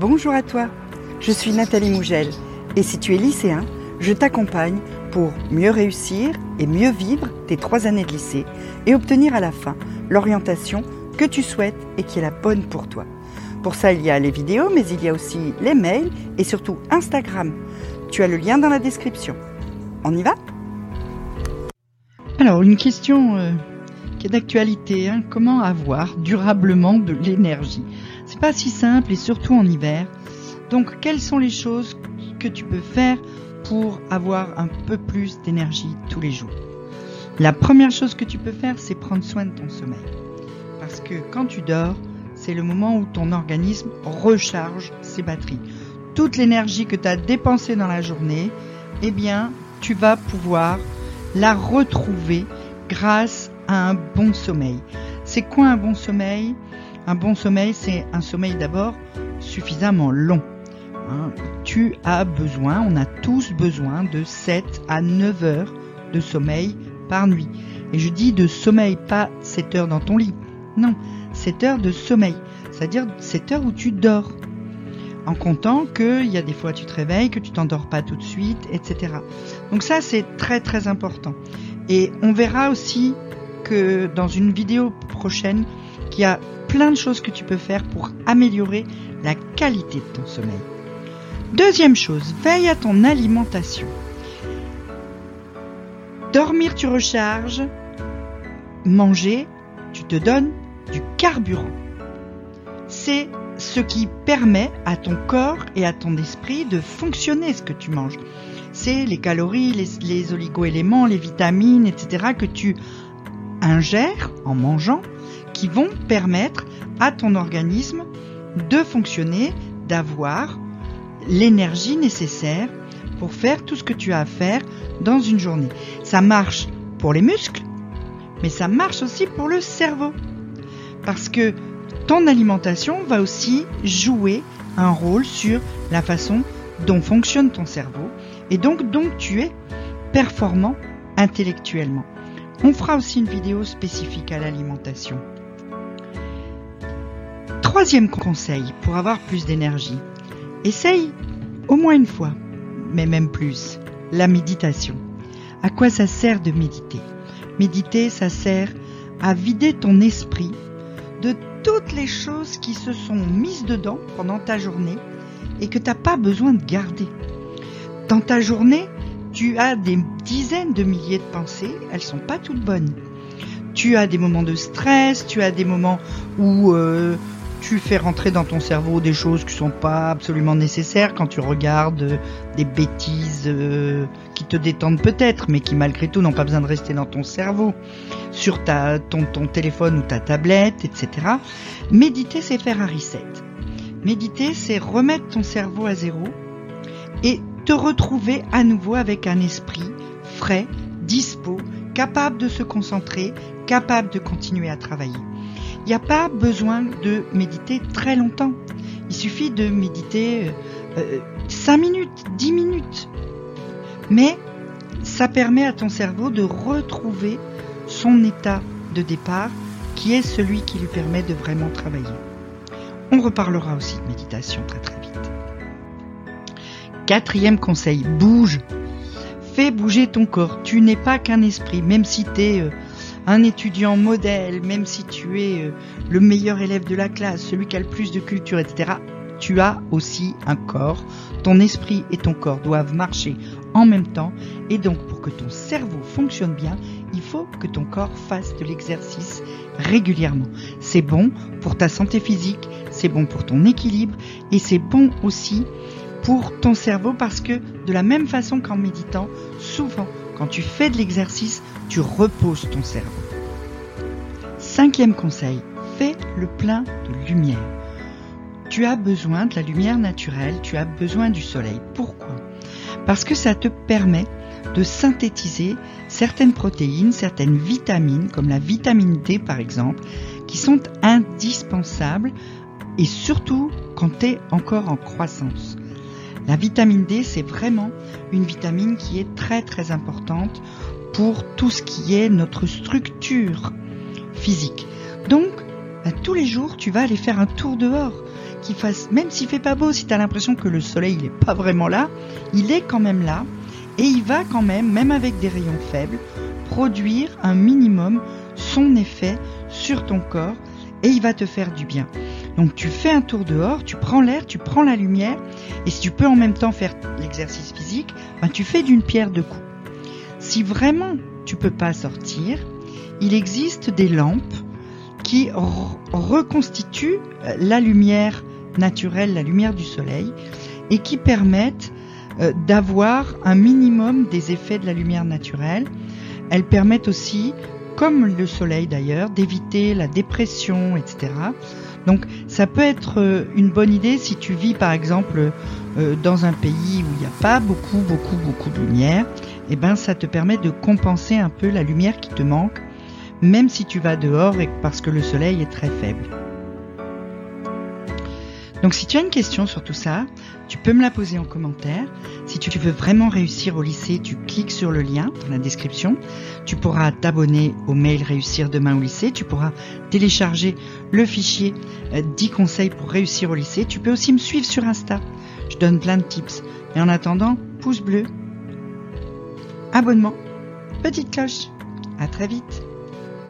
Bonjour à toi, je suis Nathalie Mougel et si tu es lycéen, je t'accompagne pour mieux réussir et mieux vivre tes trois années de lycée et obtenir à la fin l'orientation que tu souhaites et qui est la bonne pour toi. Pour ça, il y a les vidéos, mais il y a aussi les mails et surtout Instagram. Tu as le lien dans la description. On y va? Alors, une question euh, qui est d'actualité. Hein. Comment avoir durablement de l'énergie? Pas si simple et surtout en hiver. Donc, quelles sont les choses que tu peux faire pour avoir un peu plus d'énergie tous les jours? La première chose que tu peux faire, c'est prendre soin de ton sommeil. Parce que quand tu dors, c'est le moment où ton organisme recharge ses batteries. Toute l'énergie que tu as dépensée dans la journée, eh bien, tu vas pouvoir la retrouver grâce à un bon sommeil. C'est quoi un bon sommeil? Un bon sommeil, c'est un sommeil d'abord suffisamment long. Hein. tu as besoin, on a tous besoin de 7 à 9 heures de sommeil par nuit. Et je dis de sommeil, pas 7 heures dans ton lit. Non, 7 heures de sommeil, c'est-à-dire 7 heures où tu dors. En comptant qu'il y a des fois tu te réveilles, que tu t'endors pas tout de suite, etc. Donc ça c'est très très important. Et on verra aussi que dans une vidéo prochaine qu'il y a plein de choses que tu peux faire pour améliorer la qualité de ton sommeil. Deuxième chose, veille à ton alimentation. Dormir, tu recharges. Manger, tu te donnes du carburant. C'est ce qui permet à ton corps et à ton esprit de fonctionner ce que tu manges. C'est les calories, les, les oligo-éléments, les vitamines, etc. que tu ingères en mangeant qui vont permettre à ton organisme de fonctionner, d'avoir l'énergie nécessaire pour faire tout ce que tu as à faire dans une journée. Ça marche pour les muscles, mais ça marche aussi pour le cerveau parce que ton alimentation va aussi jouer un rôle sur la façon dont fonctionne ton cerveau et donc dont tu es performant intellectuellement. On fera aussi une vidéo spécifique à l'alimentation. Troisième conseil pour avoir plus d'énergie. Essaye au moins une fois, mais même plus, la méditation. À quoi ça sert de méditer? Méditer, ça sert à vider ton esprit de toutes les choses qui se sont mises dedans pendant ta journée et que tu n'as pas besoin de garder. Dans ta journée, tu as des dizaines de milliers de pensées, elles sont pas toutes bonnes. Tu as des moments de stress, tu as des moments où euh, tu fais rentrer dans ton cerveau des choses qui sont pas absolument nécessaires quand tu regardes des bêtises euh, qui te détendent peut-être, mais qui malgré tout n'ont pas besoin de rester dans ton cerveau, sur ta, ton, ton téléphone ou ta tablette, etc. Méditer, c'est faire un reset. Méditer, c'est remettre ton cerveau à zéro et te retrouver à nouveau avec un esprit frais, dispo, capable de se concentrer, capable de continuer à travailler. Il n'y a pas besoin de méditer très longtemps. Il suffit de méditer euh, 5 minutes, 10 minutes. Mais ça permet à ton cerveau de retrouver son état de départ qui est celui qui lui permet de vraiment travailler. On reparlera aussi de méditation très très vite. Quatrième conseil, bouge. Fais bouger ton corps. Tu n'es pas qu'un esprit, même si tu es euh, un étudiant modèle, même si tu es euh, le meilleur élève de la classe, celui qui a le plus de culture, etc. Tu as aussi un corps. Ton esprit et ton corps doivent marcher en même temps. Et donc, pour que ton cerveau fonctionne bien, il faut que ton corps fasse de l'exercice régulièrement. C'est bon pour ta santé physique, c'est bon pour ton équilibre et c'est bon aussi pour ton cerveau parce que de la même façon qu'en méditant, souvent quand tu fais de l'exercice, tu reposes ton cerveau. Cinquième conseil, fais le plein de lumière. Tu as besoin de la lumière naturelle, tu as besoin du soleil. Pourquoi? Parce que ça te permet de synthétiser certaines protéines, certaines vitamines, comme la vitamine D par exemple, qui sont indispensables et surtout quand tu es encore en croissance. La vitamine D, c'est vraiment une vitamine qui est très très importante pour tout ce qui est notre structure physique. Donc, bah, tous les jours, tu vas aller faire un tour dehors. Fasse, même s'il fait pas beau, si tu as l'impression que le soleil n'est pas vraiment là, il est quand même là. Et il va quand même, même avec des rayons faibles, produire un minimum son effet sur ton corps et il va te faire du bien. Donc tu fais un tour dehors, tu prends l'air, tu prends la lumière et si tu peux en même temps faire l'exercice physique, ben tu fais d'une pierre deux coups. Si vraiment tu peux pas sortir, il existe des lampes qui reconstituent euh, la lumière naturelle, la lumière du soleil et qui permettent euh, d'avoir un minimum des effets de la lumière naturelle. Elles permettent aussi comme le soleil d'ailleurs, d'éviter la dépression, etc. Donc ça peut être euh, une bonne idée si tu vis par exemple euh, dans un pays où il n'y a pas beaucoup, beaucoup, beaucoup de lumière. Et eh ben ça te permet de compenser un peu la lumière qui te manque, même si tu vas dehors et parce que le soleil est très faible. Donc si tu as une question sur tout ça, tu peux me la poser en commentaire. Si tu veux vraiment réussir au lycée, tu cliques sur le lien dans la description. Tu pourras t'abonner au mail Réussir demain au lycée. Tu pourras télécharger le fichier 10 euh, conseils pour réussir au lycée. Tu peux aussi me suivre sur Insta. Je donne plein de tips. Et en attendant, pouce bleu, abonnement, petite cloche. À très vite.